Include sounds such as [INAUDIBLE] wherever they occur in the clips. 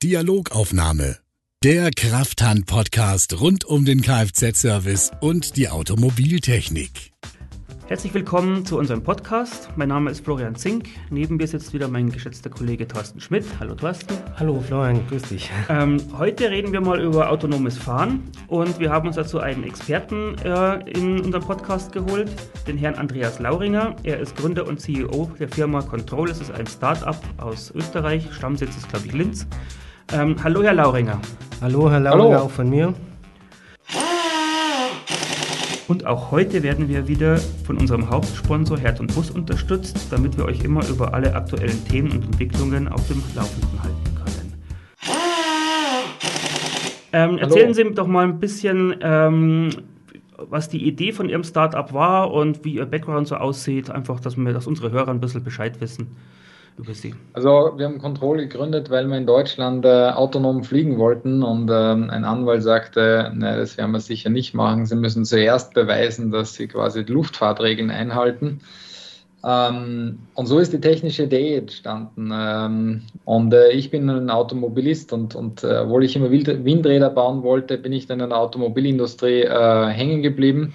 Dialogaufnahme. Der Krafthand-Podcast rund um den Kfz-Service und die Automobiltechnik. Herzlich willkommen zu unserem Podcast. Mein Name ist Florian Zink. Neben mir sitzt wieder mein geschätzter Kollege Thorsten Schmidt. Hallo Thorsten. Hallo Florian, grüß dich. Ähm, heute reden wir mal über autonomes Fahren und wir haben uns dazu einen Experten äh, in unserem Podcast geholt, den Herrn Andreas Lauringer. Er ist Gründer und CEO der Firma Control. Es ist ein Start-up aus Österreich. Stammsitz ist, glaube ich, Linz. Ähm, hallo Herr Lauringer. Hallo Herr Lauringer, Hallo. auch von mir. Und auch heute werden wir wieder von unserem Hauptsponsor Herz und Bus unterstützt, damit wir euch immer über alle aktuellen Themen und Entwicklungen auf dem Laufenden halten können. Ähm, erzählen Sie doch mal ein bisschen, ähm, was die Idee von Ihrem Startup war und wie Ihr Background so aussieht, einfach, dass, wir, dass unsere Hörer ein bisschen Bescheid wissen über Sie? Also wir haben Control gegründet, weil wir in Deutschland äh, autonom fliegen wollten und ähm, ein Anwalt sagte, ne, das werden wir sicher nicht machen. Sie müssen zuerst beweisen, dass Sie quasi die Luftfahrtregeln einhalten. Ähm, und so ist die technische Idee entstanden. Ähm, und äh, ich bin ein Automobilist und, und äh, obwohl ich immer Windräder bauen wollte, bin ich dann in der Automobilindustrie äh, hängen geblieben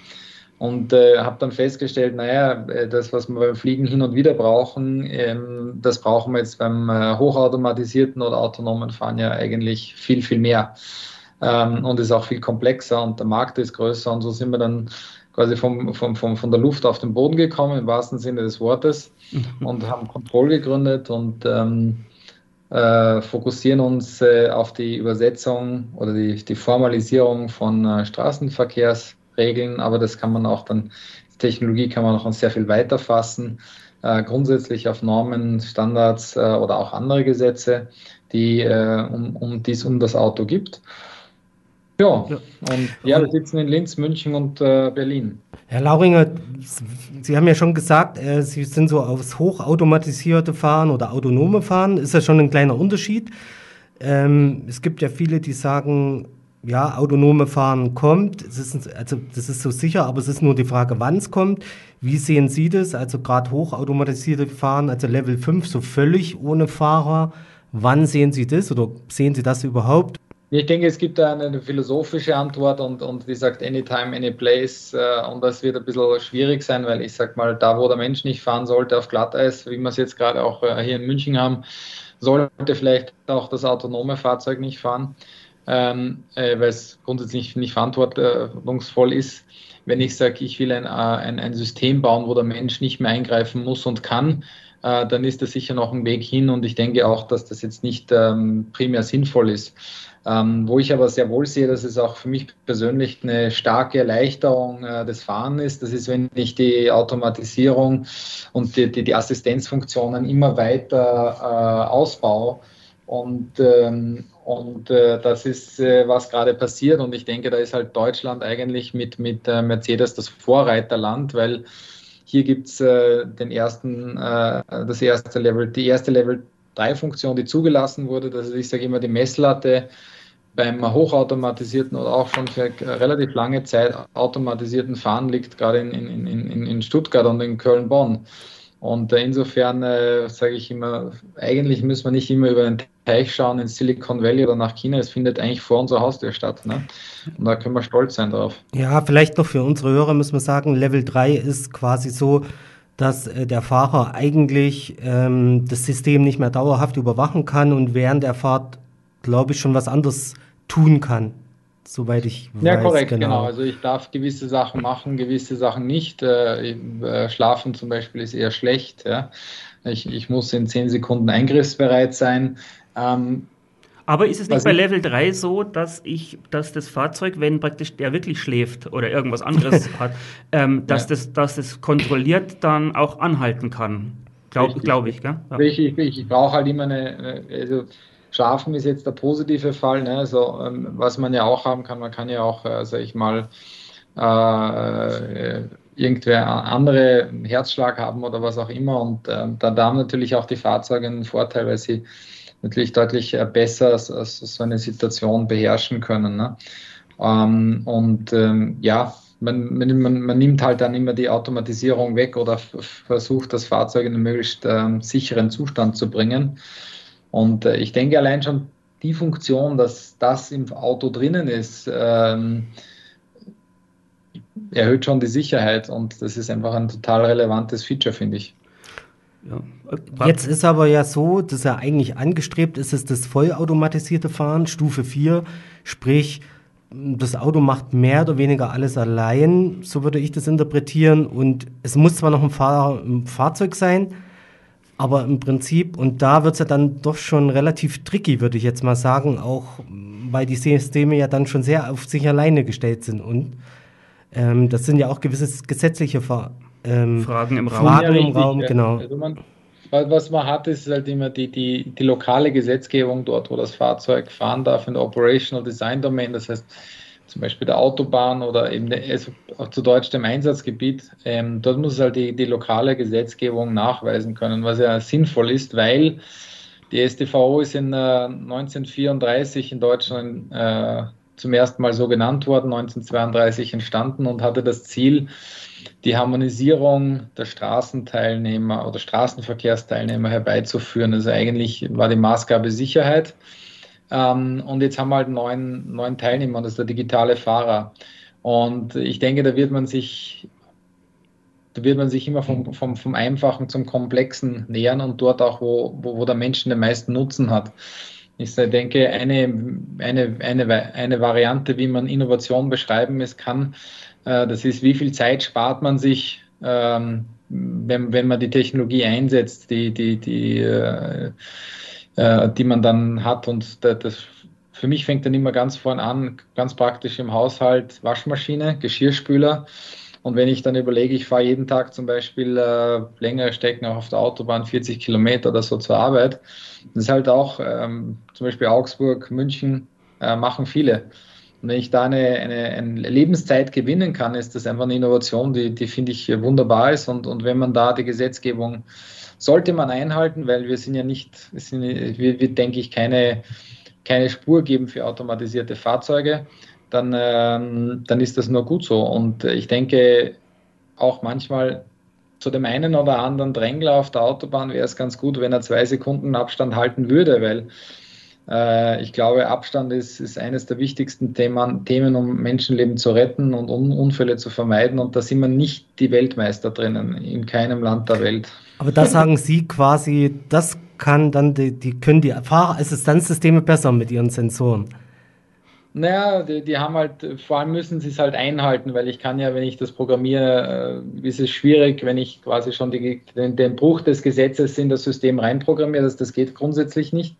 und äh, habe dann festgestellt, naja, äh, das, was wir beim Fliegen hin und wieder brauchen, ähm, das brauchen wir jetzt beim äh, hochautomatisierten oder autonomen Fahren ja eigentlich viel, viel mehr. Ähm, und ist auch viel komplexer und der Markt ist größer und so sind wir dann quasi vom, vom, vom, von der Luft auf den Boden gekommen, im wahrsten Sinne des Wortes, mhm. und haben Control gegründet und ähm, äh, fokussieren uns äh, auf die Übersetzung oder die, die Formalisierung von äh, Straßenverkehrs Regeln, aber das kann man auch dann, Technologie kann man auch sehr viel weiter fassen, äh, grundsätzlich auf Normen, Standards äh, oder auch andere Gesetze, die, äh, um, um, die es um das Auto gibt. Ja, und ja, wir sitzen in Linz, München und äh, Berlin. Herr Lauringer, Sie haben ja schon gesagt, äh, Sie sind so aufs hochautomatisierte Fahren oder autonome Fahren. Ist ja schon ein kleiner Unterschied. Ähm, es gibt ja viele, die sagen, ja, autonome Fahren kommt. Es ist, also das ist so sicher, aber es ist nur die Frage, wann es kommt. Wie sehen Sie das? Also gerade hochautomatisierte Fahren, also Level 5, so völlig ohne Fahrer. Wann sehen Sie das oder sehen Sie das überhaupt? Ich denke, es gibt da eine philosophische Antwort und, und die sagt anytime, any place. Äh, und das wird ein bisschen schwierig sein, weil ich sag mal, da wo der Mensch nicht fahren sollte auf Glatteis, wie wir es jetzt gerade auch äh, hier in München haben, sollte vielleicht auch das autonome Fahrzeug nicht fahren ähm, äh, weil es grundsätzlich nicht verantwortungsvoll ist. Wenn ich sage, ich will ein, äh, ein, ein System bauen, wo der Mensch nicht mehr eingreifen muss und kann, äh, dann ist das sicher noch ein Weg hin und ich denke auch, dass das jetzt nicht ähm, primär sinnvoll ist. Ähm, wo ich aber sehr wohl sehe, dass es auch für mich persönlich eine starke Erleichterung äh, des Fahren ist. Das ist, wenn ich die Automatisierung und die, die, die Assistenzfunktionen immer weiter äh, ausbaue und, ähm, und äh, das ist, äh, was gerade passiert. Und ich denke, da ist halt Deutschland eigentlich mit, mit äh, Mercedes das Vorreiterland, weil hier gibt es äh, den ersten, äh, das erste Level, die erste Level 3 Funktion, die zugelassen wurde. Das ist, ich sage immer, die Messlatte beim hochautomatisierten oder auch schon für relativ lange Zeit automatisierten Fahren liegt gerade in, in, in, in Stuttgart und in Köln-Bonn. Und insofern äh, sage ich immer, eigentlich müssen wir nicht immer über den Teich schauen in Silicon Valley oder nach China. Es findet eigentlich vor unserer Haustür statt. Ne? Und da können wir stolz sein drauf. Ja, vielleicht noch für unsere Hörer müssen wir sagen, Level 3 ist quasi so, dass äh, der Fahrer eigentlich ähm, das System nicht mehr dauerhaft überwachen kann und während der Fahrt, glaube ich, schon was anderes tun kann soweit ich weiß. Ja, korrekt, genau. genau. Also ich darf gewisse Sachen machen, gewisse Sachen nicht. Äh, äh, schlafen zum Beispiel ist eher schlecht. Ja. Ich, ich muss in zehn Sekunden eingriffsbereit sein. Ähm, aber ist es nicht bei Level 3 so, dass ich, dass das Fahrzeug, wenn praktisch der wirklich schläft oder irgendwas anderes [LAUGHS] hat, ähm, dass, ja. das, dass das kontrolliert dann auch anhalten kann? Glaube glaub ich, gell? Ja. Ich, ich, ich brauche halt immer eine, also Schlafen ist jetzt der positive Fall. Ne? Also, ähm, was man ja auch haben kann, man kann ja auch, äh, sag ich mal, äh, irgendwer andere Herzschlag haben oder was auch immer. Und äh, da, da haben natürlich auch die Fahrzeuge einen Vorteil, weil sie natürlich deutlich äh, besser als, als so eine Situation beherrschen können. Ne? Ähm, und ähm, ja, man, man, man, nimmt halt dann immer die Automatisierung weg oder versucht, das Fahrzeug in einen möglichst ähm, sicheren Zustand zu bringen. Und äh, ich denke allein schon die Funktion, dass das im Auto drinnen ist, ähm, erhöht schon die Sicherheit und das ist einfach ein total relevantes Feature, finde ich. Ja. Jetzt ist aber ja so, dass er eigentlich angestrebt ist, ist das vollautomatisierte Fahren, Stufe 4, sprich, das Auto macht mehr oder weniger alles allein, so würde ich das interpretieren. Und es muss zwar noch ein, Fahr ein Fahrzeug sein, aber im Prinzip, und da wird es ja dann doch schon relativ tricky, würde ich jetzt mal sagen, auch weil die Systeme ja dann schon sehr auf sich alleine gestellt sind. Und ähm, das sind ja auch gewisse gesetzliche Ver ähm, Fragen im Raum. Fragen im Raum, genau. Also man, was man hat, ist halt immer die, die, die lokale Gesetzgebung dort, wo das Fahrzeug fahren darf in der Operational Design Domain. Das heißt, zum Beispiel der Autobahn oder eben also zu Deutsch dem Einsatzgebiet, ähm, dort muss halt die, die lokale Gesetzgebung nachweisen können, was ja sinnvoll ist, weil die STVO ist in äh, 1934 in Deutschland äh, zum ersten Mal so genannt worden, 1932 entstanden und hatte das Ziel, die Harmonisierung der Straßenteilnehmer oder Straßenverkehrsteilnehmer herbeizuführen. Also eigentlich war die Maßgabe Sicherheit. Ähm, und jetzt haben wir halt neun, neun Teilnehmer, das ist der digitale Fahrer. Und ich denke, da wird man sich, da wird man sich immer vom, vom, vom Einfachen zum Komplexen nähern und dort auch, wo, wo, wo der Mensch den meisten Nutzen hat. Ich denke, eine, eine, eine, eine Variante, wie man Innovation beschreiben es kann, äh, das ist, wie viel Zeit spart man sich, ähm, wenn, wenn man die Technologie einsetzt, die, die, die, äh, äh, die man dann hat. Und das, für mich fängt dann immer ganz vorn an, ganz praktisch im Haushalt, Waschmaschine, Geschirrspüler. Und wenn ich dann überlege, ich fahre jeden Tag zum Beispiel äh, längere Strecken auch auf der Autobahn, 40 Kilometer oder so zur Arbeit, das ist halt auch ähm, zum Beispiel Augsburg, München, äh, machen viele. Und wenn ich da eine, eine, eine, Lebenszeit gewinnen kann, ist das einfach eine Innovation, die, die finde ich wunderbar ist. Und, und wenn man da die Gesetzgebung sollte man einhalten, weil wir sind ja nicht, sind, wir, wir denke ich, keine, keine Spur geben für automatisierte Fahrzeuge, dann, ähm, dann ist das nur gut so. Und ich denke auch manchmal zu dem einen oder anderen Drängler auf der Autobahn wäre es ganz gut, wenn er zwei Sekunden Abstand halten würde, weil ich glaube, Abstand ist, ist eines der wichtigsten Themen, Themen, um Menschenleben zu retten und Un Unfälle zu vermeiden. Und da sind wir nicht die Weltmeister drinnen, in keinem Land der Welt. Aber da sagen Sie quasi, das kann dann die, die können die Fahrerassistenzsysteme besser mit ihren Sensoren. Naja, die, die, haben halt, vor allem müssen sie es halt einhalten, weil ich kann ja, wenn ich das programmiere, äh, ist es schwierig, wenn ich quasi schon die, den, den, Bruch des Gesetzes in das System reinprogrammiere, das, das geht grundsätzlich nicht.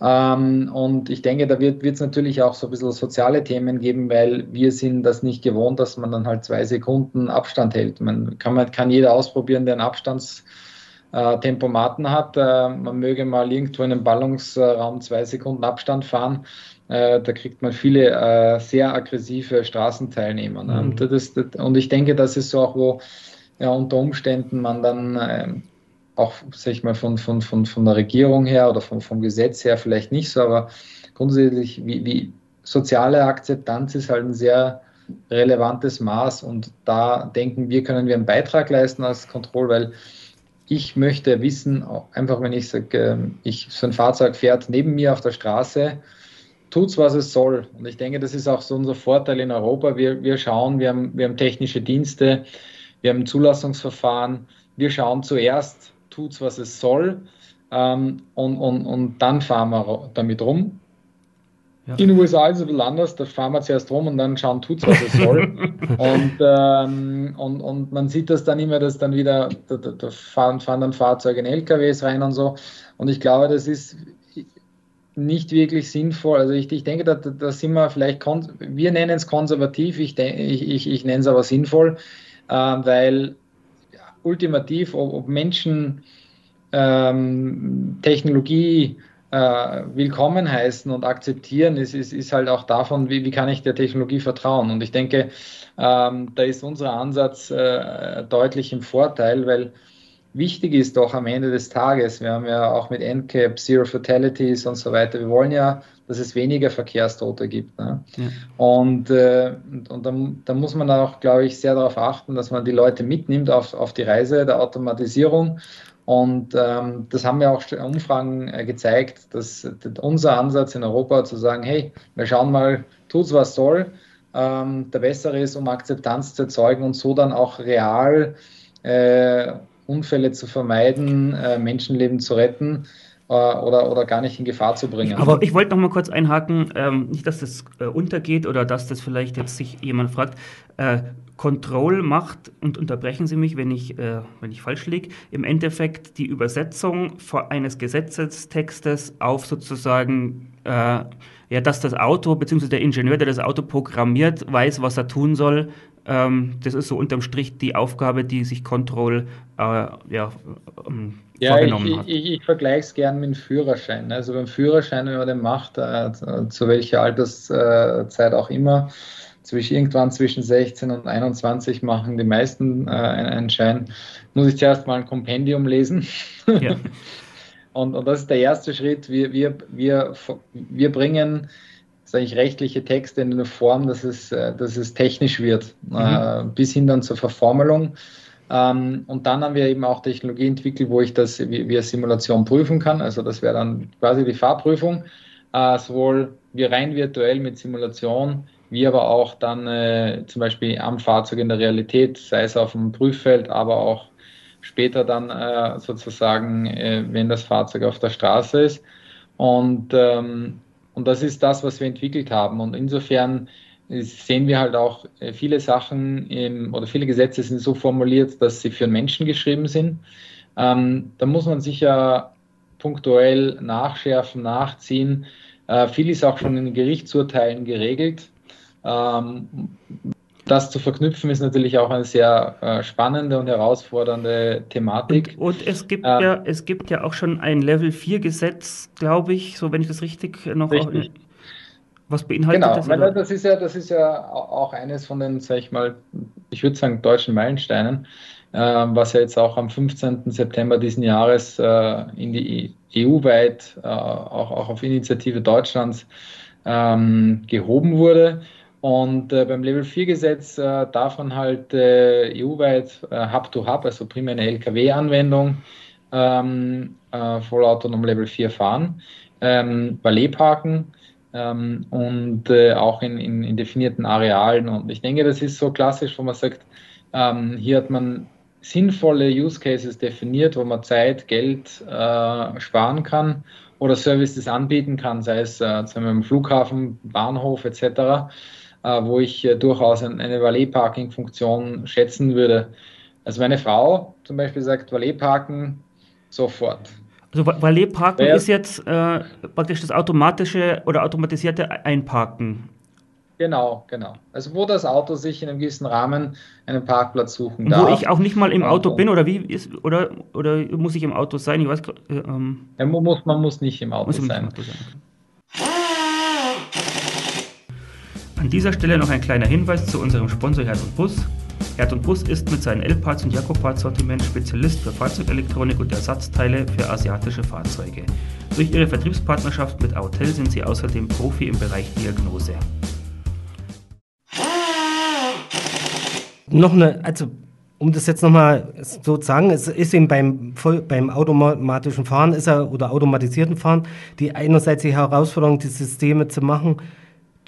Ähm, und ich denke, da wird es natürlich auch so ein bisschen soziale Themen geben, weil wir sind das nicht gewohnt, dass man dann halt zwei Sekunden Abstand hält. Man kann, man, kann jeder ausprobieren, der einen Abstandstempomaten äh, hat. Äh, man möge mal irgendwo in einem Ballungsraum zwei Sekunden Abstand fahren. Äh, da kriegt man viele äh, sehr aggressive Straßenteilnehmer. Ne? Mhm. Und, das, das, und ich denke, das ist so auch, wo ja, unter Umständen man dann ähm, auch, sag ich mal, von, von, von, von der Regierung her oder vom, vom Gesetz her vielleicht nicht so, aber grundsätzlich, wie, wie soziale Akzeptanz ist halt ein sehr relevantes Maß und da denken wir, können wir einen Beitrag leisten als Kontroll, weil ich möchte wissen, einfach wenn ich sage, ähm, ich, so ein Fahrzeug fährt neben mir auf der Straße, tut es, was es soll. Und ich denke, das ist auch so unser Vorteil in Europa. Wir, wir schauen, wir haben, wir haben technische Dienste, wir haben Zulassungsverfahren, wir schauen zuerst, tut was es soll ähm, und, und, und dann fahren wir damit rum. Ja. In den USA ist es ein bisschen anders, da fahren wir zuerst rum und dann schauen, tut es, was es soll. [LAUGHS] und, ähm, und, und man sieht das dann immer, dass dann wieder, da, da fahren, fahren dann Fahrzeuge in LKWs rein und so. Und ich glaube, das ist nicht wirklich sinnvoll. Also ich, ich denke, da, da sind wir vielleicht, wir nennen es konservativ, ich, ich, ich, ich nenne es aber sinnvoll, äh, weil ultimativ, ob, ob Menschen ähm, Technologie äh, willkommen heißen und akzeptieren, ist, ist, ist halt auch davon, wie, wie kann ich der Technologie vertrauen. Und ich denke, ähm, da ist unser Ansatz äh, deutlich im Vorteil, weil wichtig ist doch am Ende des Tages, wir haben ja auch mit NCAP, Zero Fatalities und so weiter, wir wollen ja, dass es weniger Verkehrstote gibt. Ne? Ja. Und, äh, und, und dann, dann, muss man auch, glaube ich, sehr darauf achten, dass man die Leute mitnimmt auf, auf die Reise der Automatisierung Und ähm, das haben ja auch Umfragen äh, gezeigt, dass unser Ansatz in Europa zu sagen, hey, wir schauen mal, tut's was soll, ähm, der bessere ist, um Akzeptanz zu erzeugen und so dann auch real äh, Unfälle zu vermeiden, äh, Menschenleben zu retten äh, oder, oder gar nicht in Gefahr zu bringen. Aber ich wollte noch mal kurz einhaken, ähm, nicht, dass das äh, untergeht oder dass das vielleicht jetzt sich jemand fragt. Äh, Control macht, und unterbrechen Sie mich, wenn ich, äh, wenn ich falsch liege, im Endeffekt die Übersetzung eines Gesetzestextes auf sozusagen, äh, ja, dass das Auto bzw. der Ingenieur, der das Auto programmiert, weiß, was er tun soll. Ähm, das ist so unterm Strich die Aufgabe, die sich Control äh, ja, ähm, ja, vorgenommen ich, hat. Ich, ich vergleiche es gern mit dem Führerschein. Also beim Führerschein, wenn man den macht, äh, zu welcher Alterszeit auch immer, zwischen, irgendwann zwischen 16 und 21 machen die meisten äh, einen Schein, muss ich zuerst mal ein Kompendium lesen. Ja. [LAUGHS] und, und das ist der erste Schritt. Wir, wir, wir, wir bringen sage ich, rechtliche Texte in eine Form, dass es, äh, dass es technisch wird, mhm. äh, bis hin dann zur Verformelung. Ähm, und dann haben wir eben auch Technologie entwickelt, wo ich das via Simulation prüfen kann. Also das wäre dann quasi die Fahrprüfung, äh, sowohl wie rein virtuell mit Simulation, wie aber auch dann äh, zum Beispiel am Fahrzeug in der Realität, sei es auf dem Prüffeld, aber auch später dann äh, sozusagen, äh, wenn das Fahrzeug auf der Straße ist. Und, ähm, und das ist das, was wir entwickelt haben. Und insofern sehen wir halt auch äh, viele Sachen im, oder viele Gesetze sind so formuliert, dass sie für Menschen geschrieben sind. Ähm, da muss man sicher punktuell nachschärfen, nachziehen. Äh, viel ist auch schon in Gerichtsurteilen geregelt. Ähm, das zu verknüpfen ist natürlich auch eine sehr äh, spannende und herausfordernde Thematik. Und, und es, gibt ähm, ja, es gibt ja auch schon ein Level 4 Gesetz, glaube ich, so wenn ich das richtig noch. Richtig. Auch, was beinhaltet genau, das? Genau, das ist ja, das ist ja auch eines von den, sag ich mal, ich würde sagen, deutschen Meilensteinen, äh, was ja jetzt auch am 15. September diesen Jahres äh, in die EU-weit, äh, auch, auch auf Initiative Deutschlands, ähm, gehoben wurde. Und äh, beim Level 4 Gesetz äh, darf man halt äh, EU-weit äh, Hub-to-Hub, also primär eine LKW-Anwendung, ähm, äh, vollautonom Level 4 fahren, ähm, Valet parken ähm, und äh, auch in, in, in, definierten Arealen. Und ich denke, das ist so klassisch, wo man sagt, ähm, hier hat man sinnvolle Use Cases definiert, wo man Zeit, Geld sparen kann oder Services anbieten kann, sei es äh, sagen wir, im Flughafen, Bahnhof etc wo ich äh, durchaus eine Valet-Parking-Funktion schätzen würde. Also meine Frau zum Beispiel sagt, Valet-Parken sofort. Also Valet-Parken ist jetzt äh, praktisch das automatische oder automatisierte Einparken. Genau, genau. Also wo das Auto sich in einem gewissen Rahmen einen Parkplatz suchen darf. Wo ich auch nicht mal im Auto bin oder wie ist oder oder muss ich im Auto sein? Ich weiß. Äh, ähm, ja, man muss man muss nicht im Auto sein. Im Auto sein. An dieser Stelle noch ein kleiner Hinweis zu unserem Sponsor Herd und Bus. Herd und Bus ist mit seinen L-Parts und Jakobparts-Sortiment Spezialist für Fahrzeugelektronik und Ersatzteile für asiatische Fahrzeuge. Durch ihre Vertriebspartnerschaft mit Autel sind sie außerdem Profi im Bereich Diagnose. Noch eine, also um das jetzt nochmal so zu sagen, es ist eben beim, beim automatischen Fahren ist er, oder automatisierten Fahren die einerseits die Herausforderung, die Systeme zu machen,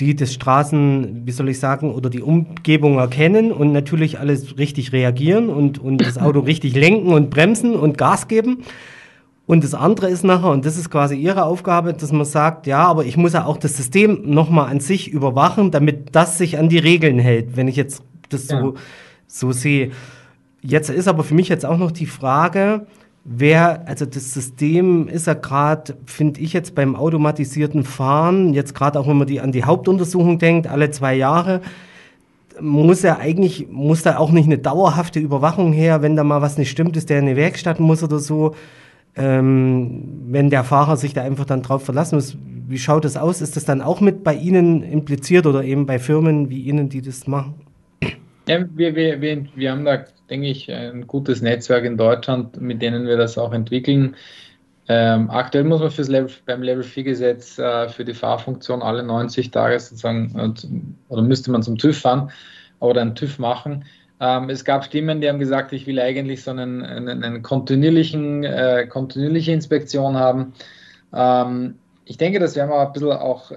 die das Straßen, wie soll ich sagen, oder die Umgebung erkennen und natürlich alles richtig reagieren und, und das Auto richtig lenken und bremsen und Gas geben. Und das andere ist nachher, und das ist quasi ihre Aufgabe, dass man sagt, ja, aber ich muss ja auch das System nochmal an sich überwachen, damit das sich an die Regeln hält, wenn ich jetzt das ja. so, so sehe. Jetzt ist aber für mich jetzt auch noch die Frage, wer, also das System ist ja gerade, finde ich jetzt beim automatisierten Fahren, jetzt gerade auch wenn man die, an die Hauptuntersuchung denkt, alle zwei Jahre, muss er eigentlich, muss da auch nicht eine dauerhafte Überwachung her, wenn da mal was nicht stimmt, ist der in eine Werkstatt muss oder so. Ähm, wenn der Fahrer sich da einfach dann drauf verlassen muss, wie schaut das aus? Ist das dann auch mit bei Ihnen impliziert oder eben bei Firmen wie Ihnen, die das machen? Ja, wir, wir, wir, wir haben da, denke ich, ein gutes Netzwerk in Deutschland, mit denen wir das auch entwickeln. Ähm, aktuell muss man fürs Level, beim Level 4 Gesetz äh, für die Fahrfunktion alle 90 Tage sozusagen, oder müsste man zum TÜV fahren oder einen TÜV machen. Ähm, es gab Stimmen, die haben gesagt, ich will eigentlich so einen, einen, einen kontinuierlichen, äh, kontinuierliche Inspektion haben. Ähm, ich denke, das werden wir ein bisschen auch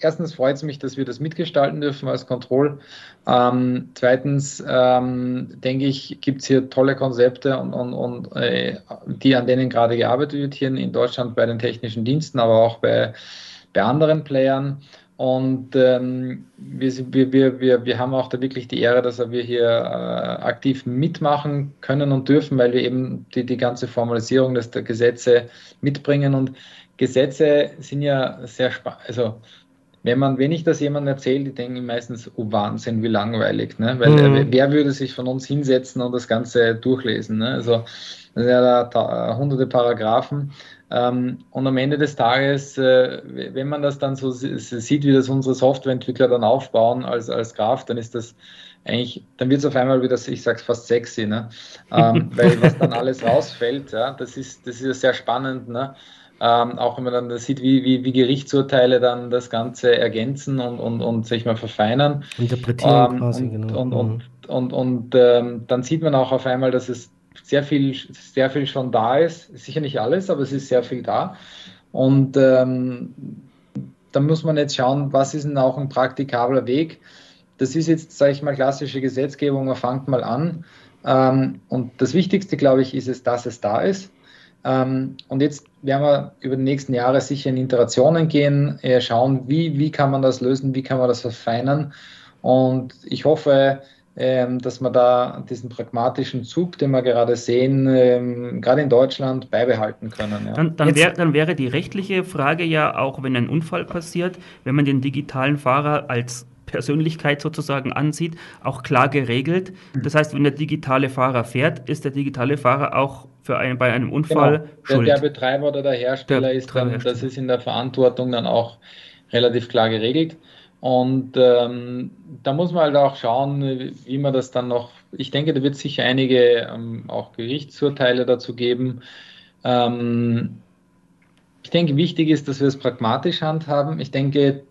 erstens freut es mich, dass wir das mitgestalten dürfen als Kontroll. Ähm, zweitens ähm, denke ich, gibt es hier tolle Konzepte und, und, und äh, die an denen gerade gearbeitet wird hier in Deutschland bei den technischen Diensten, aber auch bei, bei anderen Playern. Und ähm, wir, wir, wir, wir haben auch da wirklich die Ehre, dass wir hier äh, aktiv mitmachen können und dürfen, weil wir eben die, die ganze Formalisierung des, der Gesetze mitbringen. Und Gesetze sind ja sehr spannend. Also wenn man, wenn ich das jemandem erzähle, die denken meistens, oh Wahnsinn, wie langweilig, ne? Weil mhm. äh, wer würde sich von uns hinsetzen und das Ganze durchlesen? Ne? Also das sind ja da hunderte Paragraphen. Ähm, und am Ende des Tages, äh, wenn man das dann so sieht, wie das unsere Softwareentwickler dann aufbauen als, als Graf, dann ist das eigentlich, dann wird es auf einmal wieder, ich sag's fast sexy, ne? Ähm, [LAUGHS] weil was dann alles rausfällt, ja, das ist, das ist ja sehr spannend, ne? Ähm, auch wenn man dann sieht, wie, wie, wie, Gerichtsurteile dann das Ganze ergänzen und, und, und sich mal verfeinern. Interpretieren ähm, quasi, und, genau. Und, und, mhm. und, und ähm, dann sieht man auch auf einmal, dass es sehr viel, sehr viel schon da ist. Sicher nicht alles, aber es ist sehr viel da. Und ähm, da muss man jetzt schauen, was ist denn auch ein praktikabler Weg. Das ist jetzt, sage ich mal, klassische Gesetzgebung, man fängt mal an. Ähm, und das Wichtigste, glaube ich, ist es, dass es da ist. Ähm, und jetzt werden wir über die nächsten Jahre sicher in Iterationen gehen, äh, schauen, wie, wie kann man das lösen, wie kann man das verfeinern. Und ich hoffe, ähm, dass wir da diesen pragmatischen Zug, den wir gerade sehen, ähm, gerade in Deutschland beibehalten können. Ja. Dann, dann, wär, dann, wäre die rechtliche Frage ja auch, wenn ein Unfall passiert, wenn man den digitalen Fahrer als Persönlichkeit sozusagen ansieht, auch klar geregelt. Das heißt, wenn der digitale Fahrer fährt, ist der digitale Fahrer auch für einen, bei einem Unfall genau. schuld. Der, der Betreiber oder der Hersteller der ist dann, das ist in der Verantwortung dann auch relativ klar geregelt. Und ähm, da muss man halt auch schauen, wie man das dann noch, ich denke, da wird es sicher einige ähm, auch Gerichtsurteile dazu geben. Ähm, ich denke, wichtig ist, dass wir es pragmatisch handhaben. Ich denke,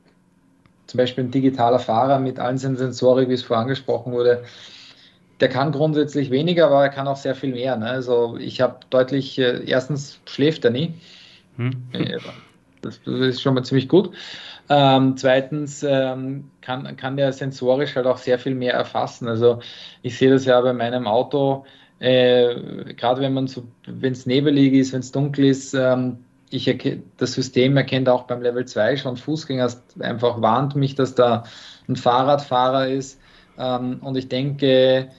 zum Beispiel ein digitaler Fahrer mit allen Sensorik, wie es vorher angesprochen wurde, der kann grundsätzlich weniger, aber er kann auch sehr viel mehr. Ne? Also ich habe deutlich, äh, erstens schläft er nie. Hm. Das, das, ist schon mal ziemlich gut. Ähm, zweitens ähm, kann, kann der sensorisch halt auch sehr viel mehr erfassen. Also ich sehe das ja bei meinem Auto, äh, gerade wenn man so, wenn es nebelig ist, wenn es dunkel ist, ähm, ich das System erkennt auch beim Level 2 schon Fußgänger, einfach warnt mich, dass da ein Fahrradfahrer ist. Ähm, und ich denke,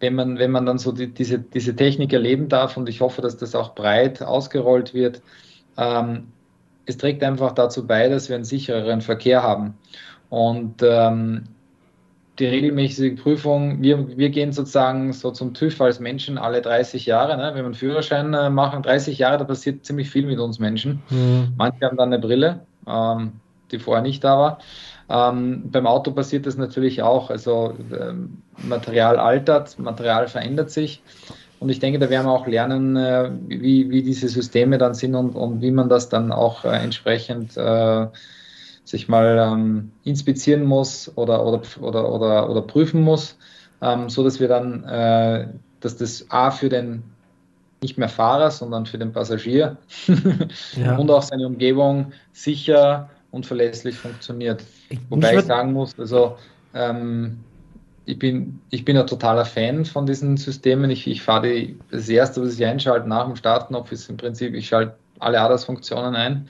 wenn man, wenn man dann so die, diese, diese Technik erleben darf, und ich hoffe, dass das auch breit ausgerollt wird, ähm, es trägt einfach dazu bei, dass wir einen sichereren Verkehr haben. Und ähm, die regelmäßige Prüfung, wir, wir gehen sozusagen so zum TÜV als Menschen alle 30 Jahre. Ne? Wenn wir einen Führerschein äh, machen, 30 Jahre, da passiert ziemlich viel mit uns Menschen. Mhm. Manche haben dann eine Brille, ähm, die vorher nicht da war. Ähm, beim Auto passiert das natürlich auch. Also ähm, Material altert, Material verändert sich. Und ich denke, da werden wir auch lernen, äh, wie, wie diese Systeme dann sind und, und wie man das dann auch äh, entsprechend äh, sich mal ähm, inspizieren muss oder, oder, oder, oder, oder prüfen muss, ähm, so dass wir dann, äh, dass das A für den nicht mehr Fahrer, sondern für den Passagier [LAUGHS] ja. und auch seine Umgebung sicher und verlässlich funktioniert. Ich, Wobei ich sagen muss, also ähm, ich bin, ich bin ein totaler Fan von diesen Systemen. Ich, ich fahre die, das erste, was ich einschalte nach dem Starten, ob es im Prinzip, ich schalte alle ADAS-Funktionen ein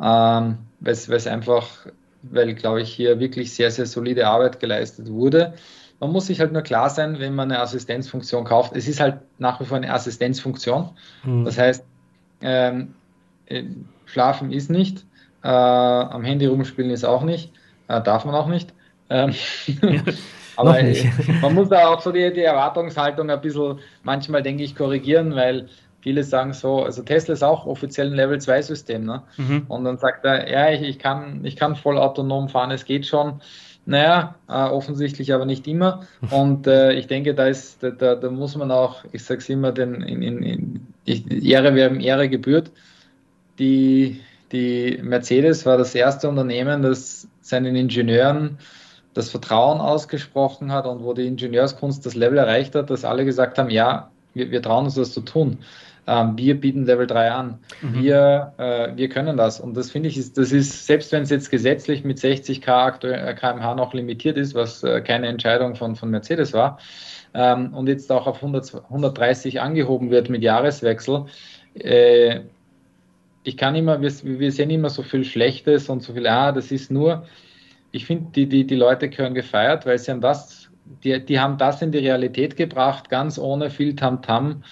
ähm, weil es einfach, weil, glaube ich, hier wirklich sehr, sehr solide Arbeit geleistet wurde. Man muss sich halt nur klar sein, wenn man eine Assistenzfunktion kauft. Es ist halt nach wie vor eine Assistenzfunktion. Mhm. Das heißt, ähm, äh, schlafen ist nicht, äh, am Handy rumspielen ist auch nicht, äh, darf man auch nicht. Ähm, [LAUGHS] aber man muss da auch so die, die Erwartungshaltung ein bisschen manchmal, denke ich, korrigieren, weil viele sagen so, also Tesla ist auch offiziell ein Level 2 System, ne? Mhm. Und dann sagt er, ja, ich, ich, kann, ich kann voll autonom fahren, es geht schon. Naja, äh, offensichtlich aber nicht immer. Und äh, ich denke, da ist, da, da, da, muss man auch, ich sage es immer, den, in, in, in, die Ehre werden Ehre gebührt. Die, die Mercedes war das erste Unternehmen, das seinen Ingenieuren das Vertrauen ausgesprochen hat und wo die Ingenieurskunst das Level erreicht hat, dass alle gesagt haben, ja, wir, wir trauen uns das zu tun. Ähm, wir bieten Level 3 an. Mhm. Wir, äh, wir können das. Und das finde ich, ist, das ist, selbst wenn es jetzt gesetzlich mit 60 kmh noch limitiert ist, was äh, keine Entscheidung von, von Mercedes war, ähm, und jetzt auch auf 100, 130 angehoben wird mit Jahreswechsel, äh, ich kann immer, wir, wir, sehen immer so viel Schlechtes und so viel, ah, das ist nur, ich finde, die, die, die Leute gehören gefeiert, weil sie haben das, die, die haben das in die Realität gebracht, ganz ohne viel Tamtam,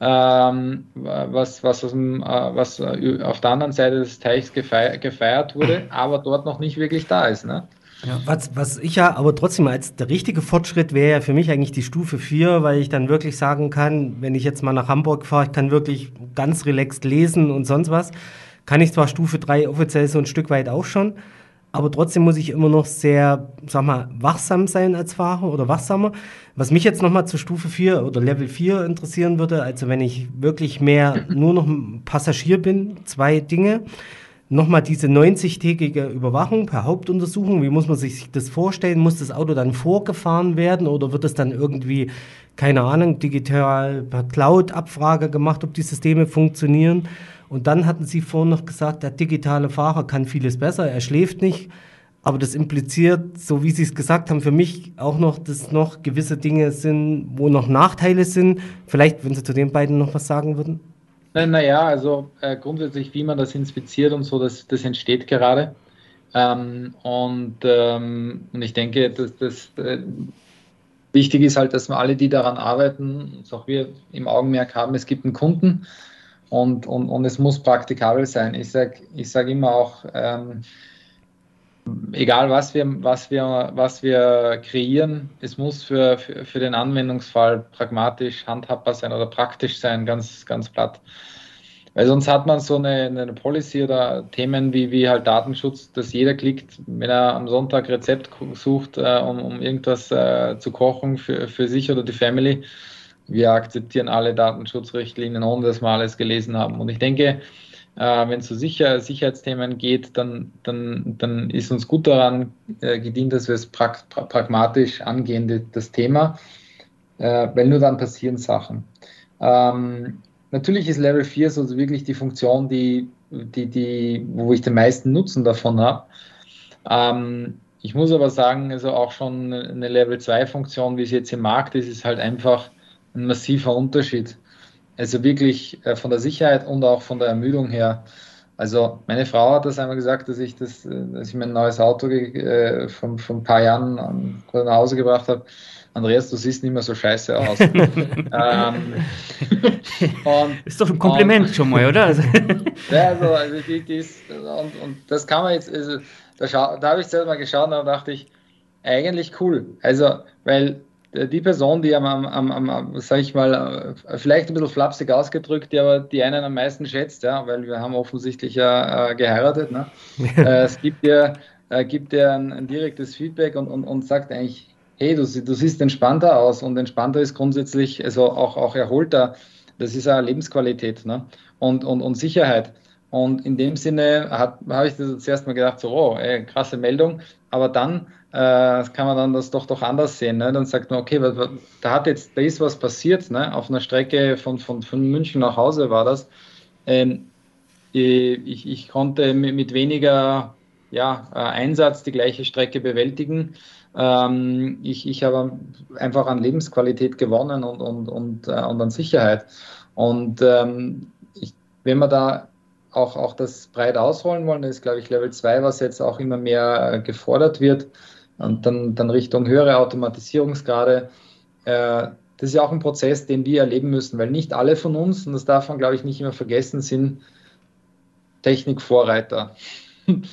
ähm, was, was, aus dem, äh, was auf der anderen Seite des Teichs gefeiert, gefeiert wurde, [CLEARS THROAT] aber dort noch nicht wirklich da ist. Ne? Ja. Was, was ich ja aber trotzdem als der richtige Fortschritt wäre ja für mich eigentlich die Stufe 4, weil ich dann wirklich sagen kann, wenn ich jetzt mal nach Hamburg fahre, ich kann wirklich ganz relaxed lesen und sonst was. Kann ich zwar Stufe 3 offiziell so ein Stück weit auch schon, aber trotzdem muss ich immer noch sehr, sag mal, wachsam sein als Fahrer oder wachsamer. Was mich jetzt nochmal zur Stufe 4 oder Level 4 interessieren würde, also wenn ich wirklich mehr [LAUGHS] nur noch Passagier bin, zwei Dinge nochmal diese 90-tägige Überwachung per Hauptuntersuchung. Wie muss man sich das vorstellen? Muss das Auto dann vorgefahren werden oder wird es dann irgendwie, keine Ahnung, digital per Cloud-Abfrage gemacht, ob die Systeme funktionieren? Und dann hatten Sie vorhin noch gesagt, der digitale Fahrer kann vieles besser, er schläft nicht. Aber das impliziert, so wie Sie es gesagt haben, für mich auch noch, dass noch gewisse Dinge sind, wo noch Nachteile sind. Vielleicht, wenn Sie zu den beiden noch was sagen würden. Naja, also äh, grundsätzlich, wie man das inspiziert und so, das, das entsteht gerade. Ähm, und, ähm, und ich denke, dass das äh, wichtig ist halt, dass wir alle, die daran arbeiten, auch wir im Augenmerk haben, es gibt einen Kunden und, und, und es muss praktikabel sein. Ich sage ich sag immer auch, ähm, egal was wir, was, wir, was wir kreieren, es muss für, für, für den Anwendungsfall pragmatisch handhabbar sein oder praktisch sein, ganz, ganz platt. Weil sonst hat man so eine, eine Policy oder Themen wie, wie halt Datenschutz, dass jeder klickt, wenn er am Sonntag Rezept sucht, äh, um, um irgendwas äh, zu kochen für, für sich oder die Family. Wir akzeptieren alle Datenschutzrichtlinien, ohne dass wir alles gelesen haben. Und ich denke, äh, wenn es so sicher, Sicherheitsthemen geht, dann, dann, dann ist uns gut daran äh, gedient, dass wir es pra pra pragmatisch angehen, das Thema, äh, weil nur dann passieren Sachen. Ähm, natürlich ist Level 4 so wirklich die Funktion, die, die, die, wo ich den meisten Nutzen davon habe. Ähm, ich muss aber sagen, also auch schon eine Level 2 Funktion, wie es jetzt im Markt ist, ist halt einfach ein massiver Unterschied. Also wirklich äh, von der Sicherheit und auch von der Ermüdung her. Also meine Frau hat das einmal gesagt, dass ich das, äh, dass ich mein neues Auto äh, von, von ein paar Jahren nach Hause gebracht habe. Andreas, du siehst nicht mehr so scheiße aus. [LAUGHS] ähm, und, [LAUGHS] ist doch ein Kompliment und, schon mal, oder? [LAUGHS] Ja, also, also die, die ist, und, und das kann man jetzt, also, da, da habe ich selber mal geschaut und da dachte ich, eigentlich cool. Also, weil die Person, die am, am, am, sag ich mal, äh, vielleicht ein bisschen flapsig ausgedrückt, die aber die einen am meisten schätzt, ja, weil wir haben offensichtlich ja äh, geheiratet. Ne? äh, es gibt dir, äh, gibt dir ein, ein, direktes Feedback und, und, und sagt eigentlich, hey, du, du siehst entspannter aus und entspannter ist grundsätzlich, also auch, auch erholter. Das ist eine Lebensqualität ne? und, und, und Sicherheit. Und in dem Sinne habe ich das zuerst mal gedacht, so, oh, ey, krasse Meldung. Aber dann äh, kann man dann das doch doch anders sehen. Ne? Dann sagt man, okay, da hat jetzt, da ist was passiert, ne? auf einer Strecke von, von, von München nach Hause war das. Ähm, ich, ich konnte mit weniger ja, äh, Einsatz die gleiche Strecke bewältigen. Ähm, ich, ich habe einfach an Lebensqualität gewonnen und, und, und, äh, und an Sicherheit. Und ähm, ich, wenn man da auch, auch das breit ausrollen wollen, das ist, glaube ich, Level 2, was jetzt auch immer mehr äh, gefordert wird, und dann, dann Richtung höhere Automatisierungsgrade. Äh, das ist ja auch ein Prozess, den wir erleben müssen, weil nicht alle von uns, und das darf man, glaube ich, nicht immer vergessen, sind Technikvorreiter.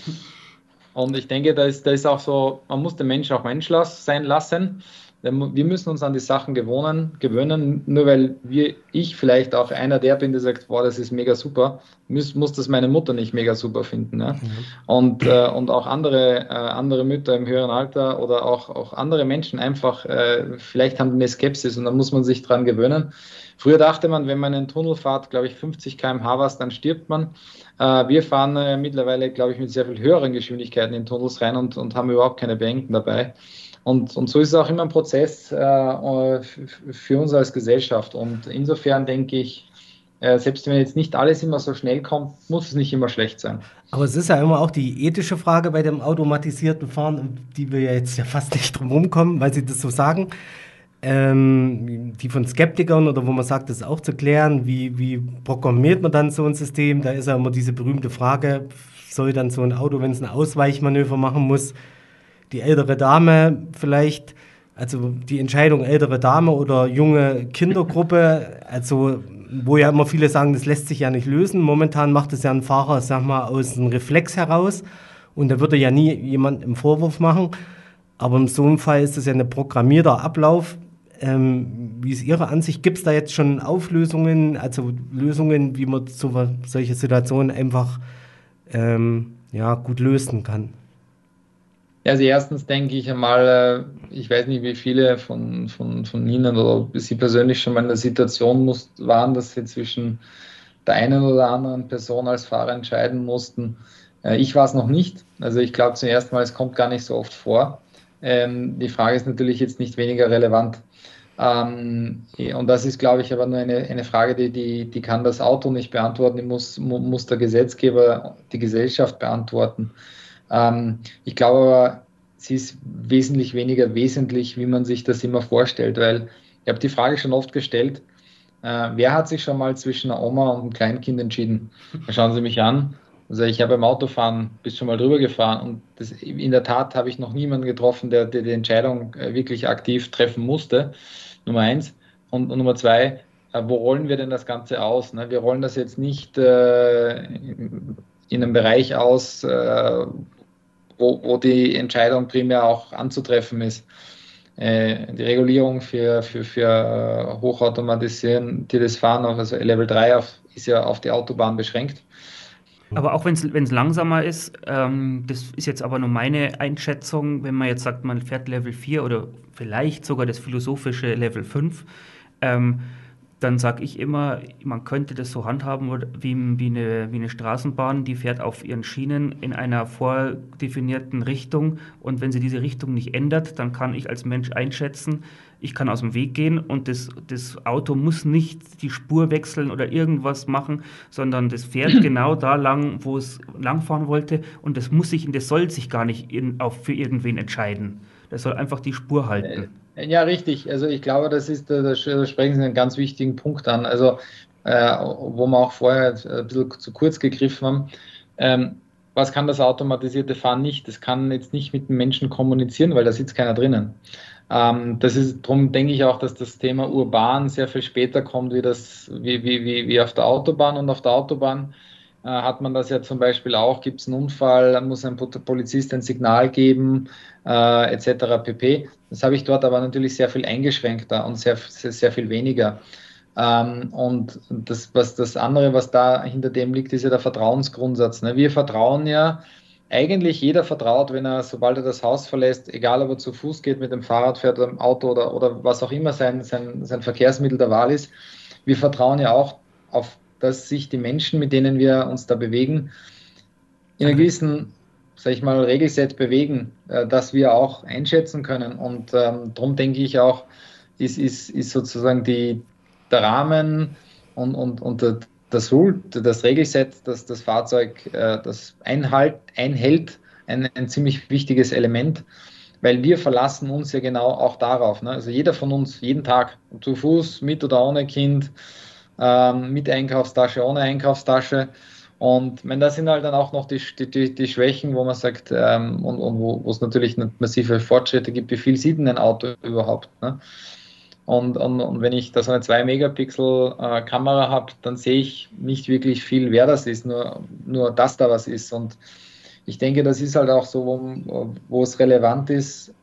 [LAUGHS] und ich denke, da ist, da ist auch so, man muss den Menschen auch Mensch sein lassen wir müssen uns an die Sachen gewohnen, gewöhnen, nur weil wir, ich vielleicht auch einer der bin, der sagt, boah, das ist mega super, muss, muss das meine Mutter nicht mega super finden. Ja? Mhm. Und, äh, und auch andere, äh, andere Mütter im höheren Alter oder auch, auch andere Menschen einfach, äh, vielleicht haben die eine Skepsis und dann muss man sich dran gewöhnen. Früher dachte man, wenn man in Tunnel fährt, glaube ich, 50 km/h was, dann stirbt man. Äh, wir fahren äh, mittlerweile, glaube ich, mit sehr viel höheren Geschwindigkeiten in Tunnels rein und, und haben überhaupt keine Bedenken dabei. Und, und so ist es auch immer ein Prozess äh, für uns als Gesellschaft. Und insofern denke ich, äh, selbst wenn jetzt nicht alles immer so schnell kommt, muss es nicht immer schlecht sein. Aber es ist ja immer auch die ethische Frage bei dem automatisierten Fahren, die wir ja jetzt ja fast nicht drum rumkommen, weil Sie das so sagen. Ähm, die von Skeptikern oder wo man sagt, das ist auch zu klären, wie, wie programmiert man dann so ein System? Da ist ja immer diese berühmte Frage, soll dann so ein Auto, wenn es ein Ausweichmanöver machen muss, die ältere Dame vielleicht also die Entscheidung ältere Dame oder junge Kindergruppe, [LAUGHS] also wo ja immer viele sagen, das lässt sich ja nicht lösen. Momentan macht es ja ein Fahrer, sag mal, aus einem Reflex heraus und da würde ja nie jemand einen Vorwurf machen. Aber in so einem Fall ist es ja ein programmierter Ablauf. Ähm, wie ist Ihre Ansicht? Gibt es da jetzt schon Auflösungen, also Lösungen, wie man so, solche Situationen einfach ähm, ja, gut lösen kann? Also erstens denke ich einmal, äh, ich weiß nicht, wie viele von, von, von Ihnen oder Sie persönlich schon mal in der Situation muss, waren, dass Sie zwischen der einen oder anderen Person als Fahrer entscheiden mussten. Äh, ich war es noch nicht. Also ich glaube zuerst mal, es kommt gar nicht so oft vor. Ähm, die Frage ist natürlich jetzt nicht weniger relevant. Ähm, und das ist, glaube ich, aber nur eine, eine Frage, die, die, die kann das Auto nicht beantworten, die muss, muss der Gesetzgeber, die Gesellschaft beantworten. Ähm, ich glaube aber, sie ist wesentlich weniger wesentlich, wie man sich das immer vorstellt, weil ich habe die Frage schon oft gestellt, äh, wer hat sich schon mal zwischen einer Oma und einem Kleinkind entschieden? Da schauen Sie mich an. Also ich habe beim Autofahren bis schon mal drüber gefahren und das, in der Tat habe ich noch niemanden getroffen, der, der die Entscheidung äh, wirklich aktiv treffen musste. Nummer eins. Und, und Nummer zwei, äh, wo rollen wir denn das Ganze aus? Ne? Wir rollen das jetzt nicht äh, in einem Bereich aus, äh, wo, wo die Entscheidung primär auch anzutreffen ist. Äh, die Regulierung für, für, für äh, hochautomatisiertes Fahren, also Level 3, auf, ist ja auf die Autobahn beschränkt. Aber auch wenn es langsamer ist, ähm, das ist jetzt aber nur meine Einschätzung, wenn man jetzt sagt, man fährt Level 4 oder vielleicht sogar das philosophische Level 5, ähm, dann sage ich immer, man könnte das so handhaben wie, wie, eine, wie eine Straßenbahn, die fährt auf ihren Schienen in einer vordefinierten Richtung und wenn sie diese Richtung nicht ändert, dann kann ich als Mensch einschätzen, ich kann aus dem Weg gehen und das, das Auto muss nicht die Spur wechseln oder irgendwas machen, sondern das fährt [CLEARS THROAT] genau da lang, wo es langfahren wollte und das muss sich, das soll sich gar nicht in, auf, für irgendwen entscheiden. Das soll einfach die Spur halten. Ja, richtig. Also ich glaube, das ist, da, sprechen Sie einen ganz wichtigen Punkt an. Also äh, wo wir auch vorher ein bisschen zu kurz gegriffen haben. Ähm, was kann das automatisierte Fahren nicht? Das kann jetzt nicht mit dem Menschen kommunizieren, weil da sitzt keiner drinnen. Ähm, das ist, darum denke ich auch, dass das Thema urban sehr viel später kommt, wie, das, wie, wie, wie, wie auf der Autobahn. Und auf der Autobahn hat man das ja zum Beispiel auch, gibt es einen Unfall, muss ein Polizist ein Signal geben, äh, etc. pp. Das habe ich dort aber natürlich sehr viel eingeschränkter und sehr, sehr, sehr viel weniger. Ähm, und das, was das andere, was da hinter dem liegt, ist ja der Vertrauensgrundsatz. Ne? Wir vertrauen ja, eigentlich jeder vertraut, wenn er, sobald er das Haus verlässt, egal ob er zu Fuß geht, mit dem Fahrrad fährt oder im Auto oder, oder was auch immer sein, sein, sein Verkehrsmittel der Wahl ist, wir vertrauen ja auch auf, dass sich die Menschen, mit denen wir uns da bewegen, in einer gewissen sag ich mal, Regelset bewegen, äh, dass wir auch einschätzen können. Und ähm, darum denke ich auch, ist, ist, ist sozusagen die, der Rahmen und, und, und das Rule, das Regelset, das das Fahrzeug äh, das einhalt, einhält, ein, ein ziemlich wichtiges Element, weil wir verlassen uns ja genau auch darauf. Ne? Also jeder von uns, jeden Tag, zu Fuß, mit oder ohne Kind, ähm, mit Einkaufstasche, ohne Einkaufstasche, und wenn das sind halt dann auch noch die, die, die Schwächen, wo man sagt, ähm, und, und wo, wo es natürlich massive Fortschritte gibt, wie viel sieht denn ein Auto überhaupt? Ne? Und, und, und, wenn ich da so eine 2-Megapixel-Kamera äh, habe, dann sehe ich nicht wirklich viel, wer das ist, nur, nur dass da was ist. Und ich denke, das ist halt auch so, wo, wo es relevant ist.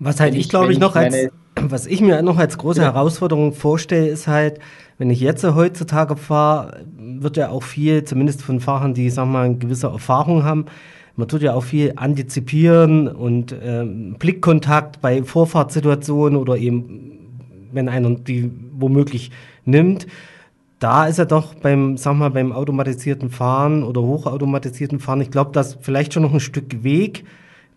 Was halt ich, ich glaube ich, noch als, was ich mir noch als große ja. Herausforderung vorstelle, ist halt, wenn ich jetzt heutzutage fahre, wird ja auch viel, zumindest von Fahrern, die, sag mal, eine gewisse Erfahrung haben, man tut ja auch viel antizipieren und ähm, Blickkontakt bei Vorfahrtssituationen oder eben wenn einer die womöglich nimmt. Da ist er doch beim, sag mal, beim automatisierten Fahren oder hochautomatisierten Fahren, ich glaube, das vielleicht schon noch ein Stück Weg.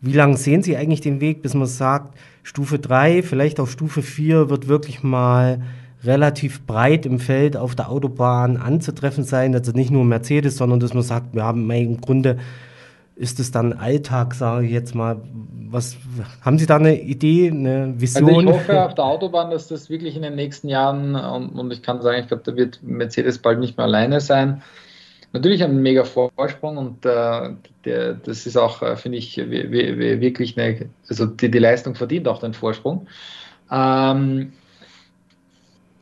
Wie lange sehen Sie eigentlich den Weg, bis man sagt, Stufe 3, vielleicht auch Stufe 4 wird wirklich mal relativ breit im Feld auf der Autobahn anzutreffen sein. Also nicht nur Mercedes, sondern dass man sagt, wir haben im Grunde ist es dann Alltag, sage ich jetzt mal. Was haben Sie da eine Idee, eine Vision? Also ich hoffe auf der Autobahn, dass das wirklich in den nächsten Jahren und, und ich kann sagen, ich glaube, da wird Mercedes bald nicht mehr alleine sein. Natürlich einen mega Vorsprung und äh, der, das ist auch, äh, finde ich, wirklich eine, also die, die Leistung verdient auch den Vorsprung. Ähm,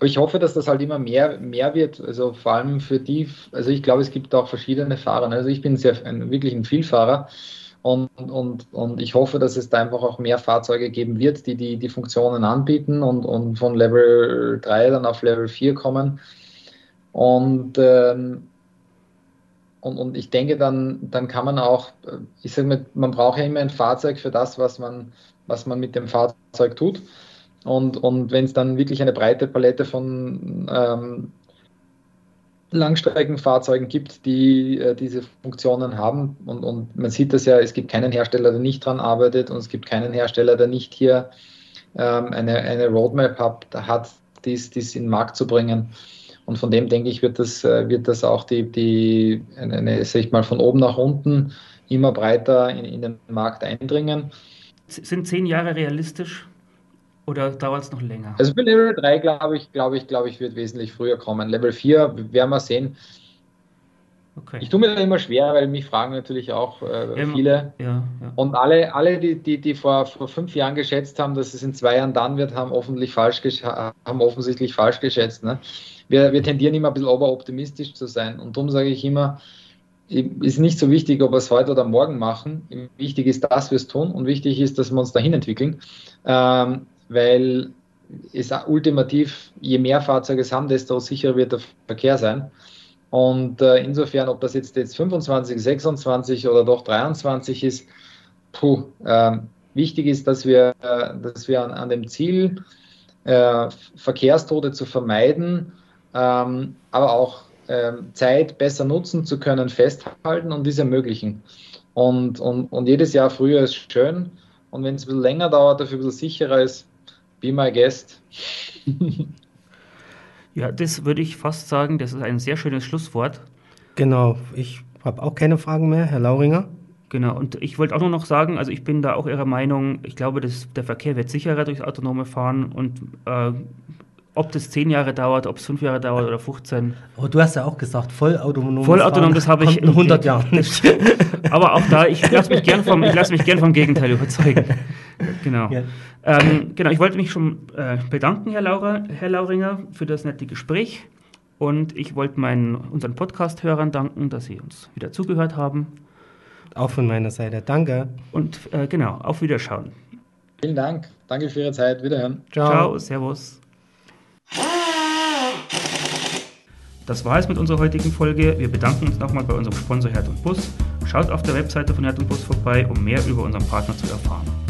ich hoffe, dass das halt immer mehr, mehr wird, also vor allem für die, also ich glaube, es gibt auch verschiedene Fahrer. Also ich bin sehr, ein, wirklich ein Vielfahrer und, und, und ich hoffe, dass es da einfach auch mehr Fahrzeuge geben wird, die die, die Funktionen anbieten und, und von Level 3 dann auf Level 4 kommen. Und, ähm, und, und ich denke, dann, dann kann man auch, ich sage mal, man braucht ja immer ein Fahrzeug für das, was man, was man mit dem Fahrzeug tut. Und, und wenn es dann wirklich eine breite Palette von ähm, Langstreckenfahrzeugen gibt, die äh, diese Funktionen haben, und, und man sieht das ja, es gibt keinen Hersteller, der nicht dran arbeitet, und es gibt keinen Hersteller, der nicht hier ähm, eine, eine Roadmap hat, hat dies, dies in den Markt zu bringen. Und von dem denke ich, wird das, äh, wird das auch die, die eine, sag ich mal, von oben nach unten immer breiter in, in den Markt eindringen. Sind zehn Jahre realistisch? Oder dauert es noch länger? Also für Level 3 glaube ich, glaube ich, glaube ich, wird wesentlich früher kommen. Level 4 werden wir sehen. Okay. Ich tue mir da immer schwer, weil mich fragen natürlich auch äh, viele. Ja, ja. Und alle, alle die, die, die vor, vor fünf Jahren geschätzt haben, dass es in zwei Jahren dann wird, haben, offensichtlich falsch, haben offensichtlich falsch geschätzt. Ne? Wir, wir tendieren immer ein bisschen oberoptimistisch zu sein. Und darum sage ich immer, ist nicht so wichtig, ob wir es heute oder morgen machen. Wichtig ist, dass wir es tun und wichtig ist, dass wir uns dahin entwickeln. Ähm, weil es ultimativ, je mehr Fahrzeuge es haben, desto sicherer wird der Verkehr sein. Und äh, insofern, ob das jetzt, jetzt 25, 26 oder doch 23 ist, puh, äh, wichtig ist, dass wir, äh, dass wir an, an dem Ziel, äh, Verkehrstode zu vermeiden, ähm, aber auch ähm, Zeit besser nutzen zu können, festhalten und dies ermöglichen. Und, und, und jedes Jahr früher ist schön. Und wenn es ein bisschen länger dauert, dafür ein bisschen sicherer ist, Be my guest. [LAUGHS] ja, das würde ich fast sagen, das ist ein sehr schönes Schlusswort. Genau, ich habe auch keine Fragen mehr, Herr Lauringer. Genau, und ich wollte auch nur noch sagen, also ich bin da auch Ihrer Meinung, ich glaube, dass der Verkehr wird sicherer durchs autonome Fahren und äh, ob das zehn Jahre dauert, ob es fünf Jahre dauert oder 15. Aber du hast ja auch gesagt, vollautonom. Vollautonom, das habe ich in 100 [LAUGHS] Jahren nicht. Aber auch da, ich lasse mich gern vom, gern vom Gegenteil überzeugen. [LAUGHS] Genau. Ja. Ähm, genau, ich wollte mich schon äh, bedanken, Herr, Laura, Herr Lauringer, für das nette Gespräch. Und ich wollte meinen, unseren Podcast-Hörern danken, dass sie uns wieder zugehört haben. Auch von meiner Seite. Danke. Und äh, genau, auf Wiederschauen. Vielen Dank. Danke für Ihre Zeit. Wiederhören. Ciao. Ciao. Servus. Das war es mit unserer heutigen Folge. Wir bedanken uns nochmal bei unserem Sponsor Herd und Bus. Schaut auf der Webseite von Herd und Bus vorbei, um mehr über unseren Partner zu erfahren.